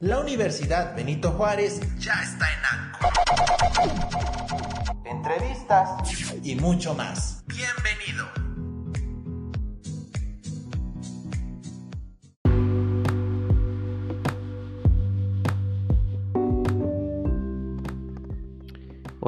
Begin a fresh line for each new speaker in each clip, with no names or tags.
La Universidad Benito Juárez ya está en ANCO. Entrevistas y mucho más. Bienvenido.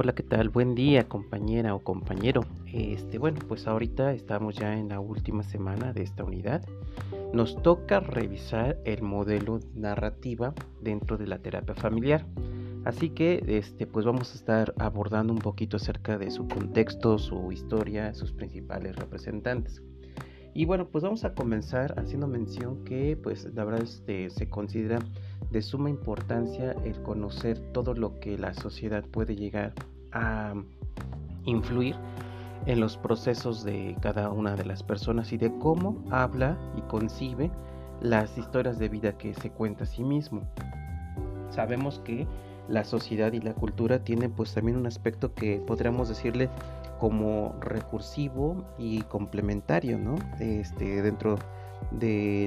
Hola, ¿qué tal? Buen día, compañera o compañero. Este, bueno, pues ahorita estamos ya en la última semana de esta unidad. Nos toca revisar el modelo narrativa dentro de la terapia familiar. Así que este, pues vamos a estar abordando un poquito acerca de su contexto, su historia, sus principales representantes. Y bueno, pues vamos a comenzar haciendo mención que pues la verdad este, se considera de suma importancia el conocer todo lo que la sociedad puede llegar a influir en los procesos de cada una de las personas y de cómo habla y concibe las historias de vida que se cuenta a sí mismo. Sabemos que la sociedad y la cultura tienen pues también un aspecto que podríamos decirle como recursivo y complementario, ¿no? Este, dentro de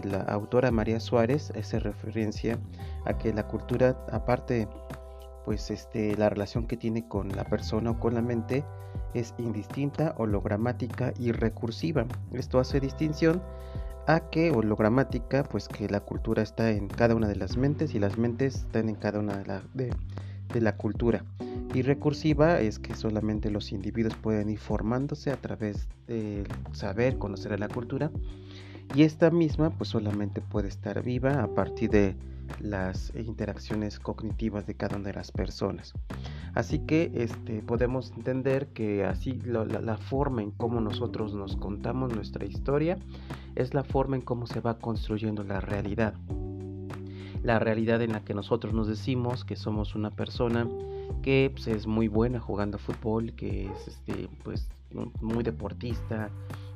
la autora María Suárez hace referencia a que la cultura, aparte, pues este, la relación que tiene con la persona o con la mente es indistinta, hologramática y recursiva. Esto hace distinción a que hologramática, pues que la cultura está en cada una de las mentes y las mentes están en cada una de la, de, de la cultura. Y recursiva es que solamente los individuos pueden ir formándose a través del saber, conocer a la cultura y esta misma pues solamente puede estar viva a partir de las interacciones cognitivas de cada una de las personas. Así que este, podemos entender que así la, forma en cómo nosotros nos contamos nuestra historia es la forma en cómo se va construyendo la realidad. La realidad en la que nosotros nos decimos que somos una persona que pues, es muy buena jugando fútbol, que es este, pues, muy deportista,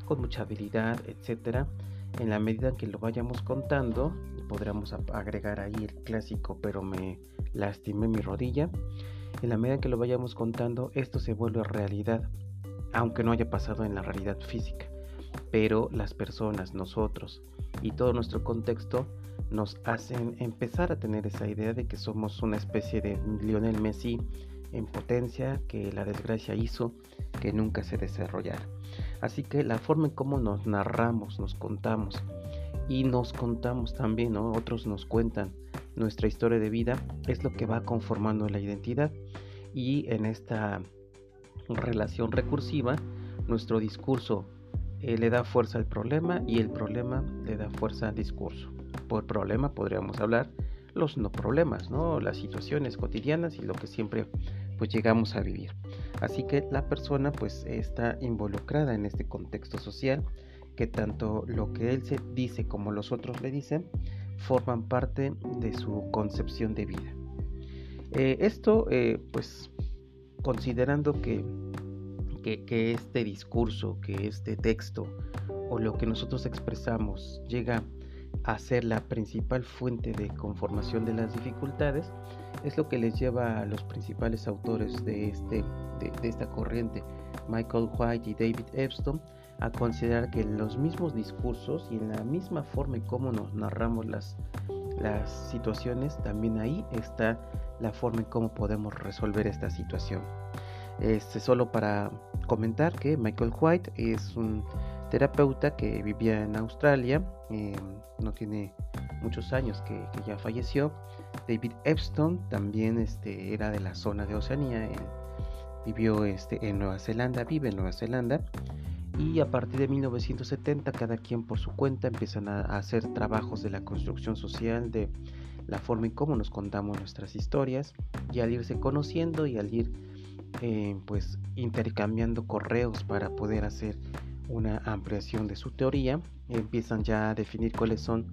con mucha habilidad, etcétera en la medida que lo vayamos contando, podríamos agregar ahí el clásico, pero me lastimé mi rodilla. En la medida que lo vayamos contando, esto se vuelve realidad, aunque no haya pasado en la realidad física. Pero las personas, nosotros y todo nuestro contexto nos hacen empezar a tener esa idea de que somos una especie de Lionel Messi en potencia que la desgracia hizo que nunca se desarrollara. Así que la forma en cómo nos narramos, nos contamos y nos contamos también, otros nos cuentan nuestra historia de vida, es lo que va conformando la identidad. Y en esta relación recursiva, nuestro discurso eh, le da fuerza al problema y el problema le da fuerza al discurso. Por problema podríamos hablar los no problemas, ¿no? las situaciones cotidianas y lo que siempre pues llegamos a vivir. Así que la persona pues está involucrada en este contexto social que tanto lo que él se dice como los otros le dicen forman parte de su concepción de vida. Eh, esto eh, pues considerando que, que, este discurso, que este texto o lo que nosotros expresamos llega a ser la principal fuente de conformación de las dificultades, es lo que les lleva a los principales autores de, este, de, esta corriente, Michael White y David Epstein, a considerar que en los mismos discursos y en la misma forma en cómo nos narramos las, las situaciones, también ahí está la forma en cómo podemos resolver esta situación. Este, solo para comentar que Michael White es un terapeuta que vivía en Australia, eh, no tiene muchos años que, ya falleció. David Epstein también este, era de la zona de Oceanía, vivió este, en Nueva Zelanda, vive en Nueva Zelanda. Y a partir de 1970, cada quien por su cuenta empiezan a, hacer trabajos de la construcción social, de la forma en cómo nos contamos nuestras historias, y al irse conociendo y al ir eh, pues intercambiando correos para poder hacer una ampliación de su teoría, empiezan ya a definir cuáles son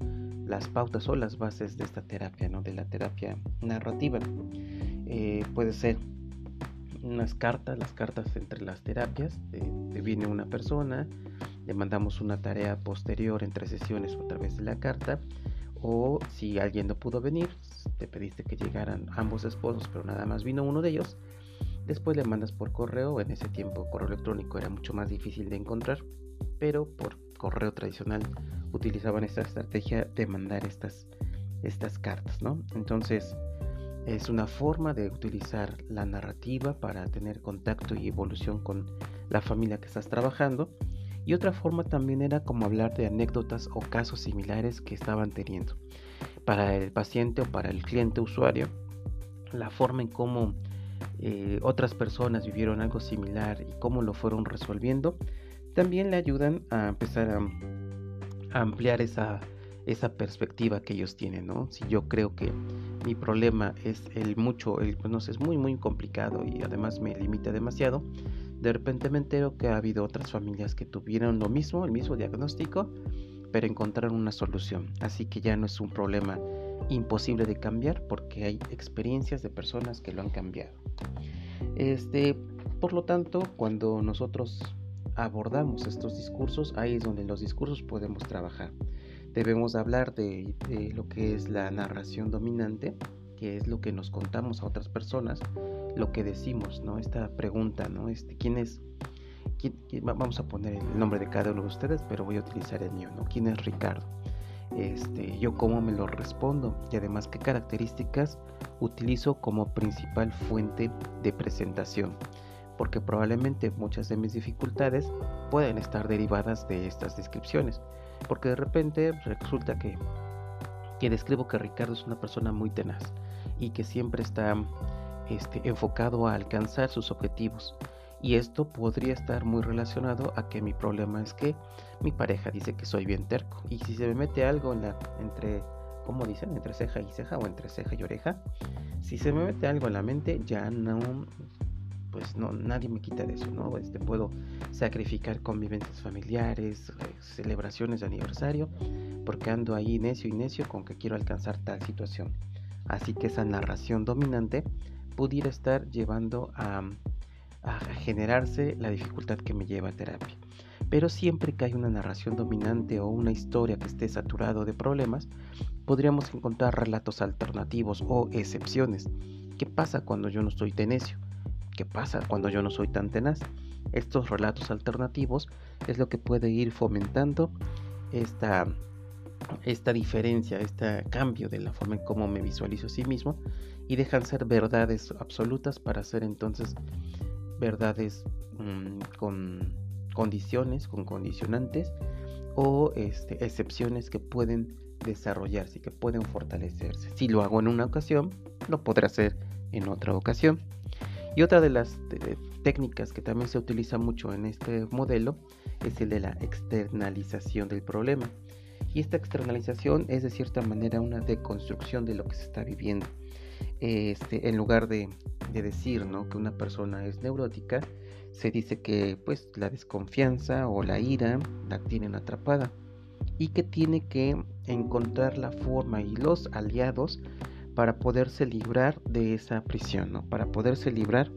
las pautas o las bases de esta terapia, ¿no? de la terapia narrativa. Eh, puede ser unas cartas, las cartas entre las terapias, te viene una persona, le mandamos una tarea posterior entre sesiones o a través de la carta, o si alguien no pudo venir, te pediste que llegaran ambos esposos, pero nada más vino uno de ellos, Después le mandas por correo, en ese tiempo correo electrónico era mucho más difícil de encontrar, pero por correo tradicional utilizaban esta estrategia de mandar estas estas cartas, ¿no? Entonces, es una forma de utilizar la narrativa para tener contacto y evolución con la familia que estás trabajando. Y otra forma también era como hablar de anécdotas o casos similares que estaban teniendo. Para el paciente o para el cliente usuario, la forma en cómo eh, otras personas vivieron algo similar y cómo lo fueron resolviendo, también le ayudan a empezar a, ampliar esa, esa perspectiva que ellos tienen, ¿no? Si yo creo que mi problema es el mucho, el, pues no sé, es muy, muy complicado y además me limita demasiado, de repente me entero que ha habido otras familias que tuvieron lo mismo, el mismo diagnóstico, pero encontraron una solución. Así que ya no es un problema imposible de cambiar porque hay experiencias de personas que lo han cambiado. Este, por lo tanto, cuando nosotros abordamos estos discursos, ahí es donde los discursos podemos trabajar. Debemos hablar de, lo que es la narración dominante, que es lo que nos contamos a otras personas, lo que decimos, ¿no? Esta pregunta, ¿no? Este, ¿Quién es? vamos a poner el nombre de cada uno de ustedes, pero voy a utilizar el mío, ¿no? ¿Quién es Ricardo? Este, yo cómo me lo respondo. Y además qué características utilizo como principal fuente de presentación porque probablemente muchas de mis dificultades pueden estar derivadas de estas descripciones, porque de repente resulta que, que describo que Ricardo es una persona muy tenaz y que siempre está este, enfocado a alcanzar sus objetivos. Y esto podría estar muy relacionado a que mi problema es que mi pareja dice que soy bien terco. Y si se me mete algo en la, entre, ¿cómo dicen? Entre ceja y ceja o entre ceja y oreja. Si se me mete algo en la mente, ya no pues no, nadie me quita de eso, ¿no? Este, puedo sacrificar convivencias familiares, eh, celebraciones de aniversario, porque ando ahí necio y necio con que quiero alcanzar tal situación. Así que esa narración dominante pudiera estar llevando a, a generarse la dificultad que me lleva a terapia. Pero siempre que hay una narración dominante o una historia que esté saturado de problemas, podríamos encontrar relatos alternativos o excepciones. ¿Qué pasa cuando yo no estoy de necio? ¿Qué pasa cuando yo no soy tan tenaz? Estos relatos alternativos es lo que puede ir fomentando esta, esta diferencia, este cambio de la forma en cómo me visualizo a sí mismo y dejan ser verdades absolutas para ser entonces verdades mm, con condiciones, con condicionantes o este, excepciones que pueden desarrollarse, que pueden fortalecerse. Si lo hago en una ocasión, lo podré hacer en otra ocasión. Y otra de las técnicas que también se utiliza mucho en este modelo es el de la externalización del problema. Y esta externalización es de cierta manera una deconstrucción de lo que se está viviendo. Este, en lugar de, decir ¿no? que una persona es neurótica, se dice que pues la desconfianza o la ira la tienen atrapada y que tiene que encontrar la forma y los aliados para poderse librar de esa prisión, ¿no? para poderse librar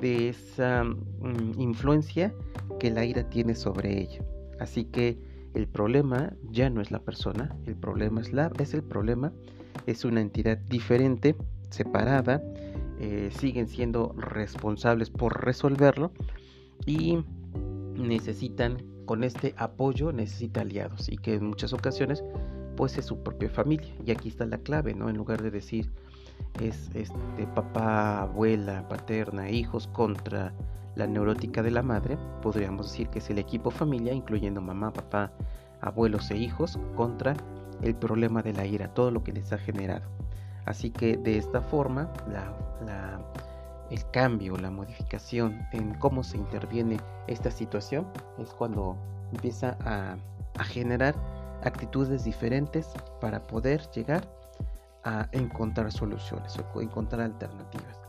de esa mm, influencia que la ira tiene sobre ella. Así que el problema ya no es la persona, el problema es, la, es el problema, es una entidad diferente, separada, eh, siguen siendo responsables por resolverlo y necesitan con este apoyo necesita aliados y que en muchas ocasiones pues es su propia familia. Y aquí está la clave, ¿no? En lugar de decir es este papá, abuela, paterna, hijos contra la neurótica de la madre, podríamos decir que es el equipo familia, incluyendo mamá, papá, abuelos e hijos, contra el problema de la ira, todo lo que les ha generado. Así que de esta forma, el cambio, la modificación en cómo se interviene esta situación es cuando empieza a, generar actitudes diferentes para poder llegar a encontrar soluciones o encontrar alternativas.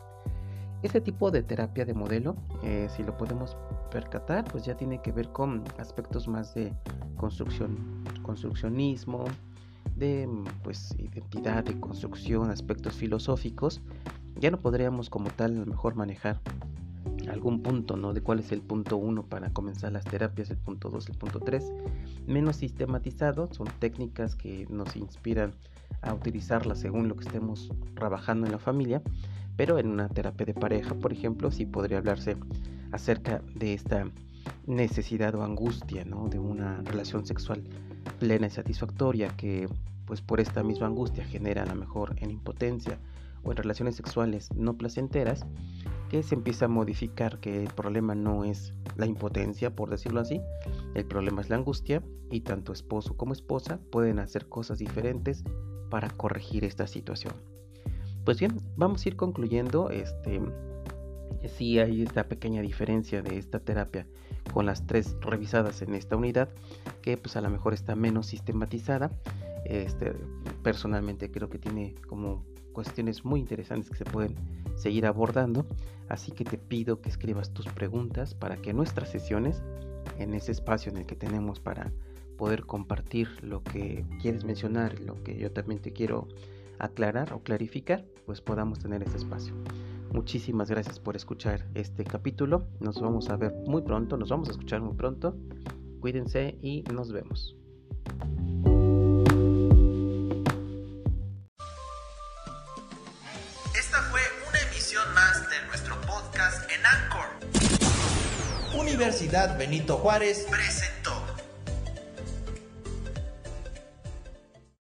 Ese tipo de terapia de modelo, eh, si lo podemos percatar, pues ya tiene que ver con aspectos más de construcción, construccionismo, de pues identidad, de construcción, aspectos filosóficos. Ya no podríamos como tal a lo mejor manejar algún punto, ¿no? De cuál es el punto 1 para comenzar las terapias, el punto 2, el punto 3. Menos sistematizado, son técnicas que nos inspiran a utilizarlas según lo que estemos trabajando en la familia, pero en una terapia de pareja, por ejemplo, sí podría hablarse acerca de esta necesidad o angustia, ¿no? De una relación sexual plena y satisfactoria que pues por esta misma angustia genera a lo mejor en impotencia o en relaciones sexuales no placenteras, que se empieza a modificar que el problema no es la impotencia, por decirlo así, el problema es la angustia y tanto esposo como esposa pueden hacer cosas diferentes para corregir esta situación. Pues bien, vamos a ir concluyendo este sí hay esta pequeña diferencia de esta terapia con las tres revisadas en esta unidad que pues a lo mejor está menos sistematizada. Este, personalmente creo que tiene como cuestiones muy interesantes que se pueden seguir abordando. Así que te pido que escribas tus preguntas para que nuestras sesiones en ese espacio en el que tenemos para poder compartir lo que quieres mencionar lo que yo también te quiero aclarar o clarificar pues podamos tener ese espacio Muchísimas gracias por escuchar este capítulo. Nos vamos a ver muy pronto, nos vamos a escuchar muy pronto. Cuídense y nos vemos.
Esta fue una emisión más de nuestro podcast en Anchor. Universidad Benito Juárez presenta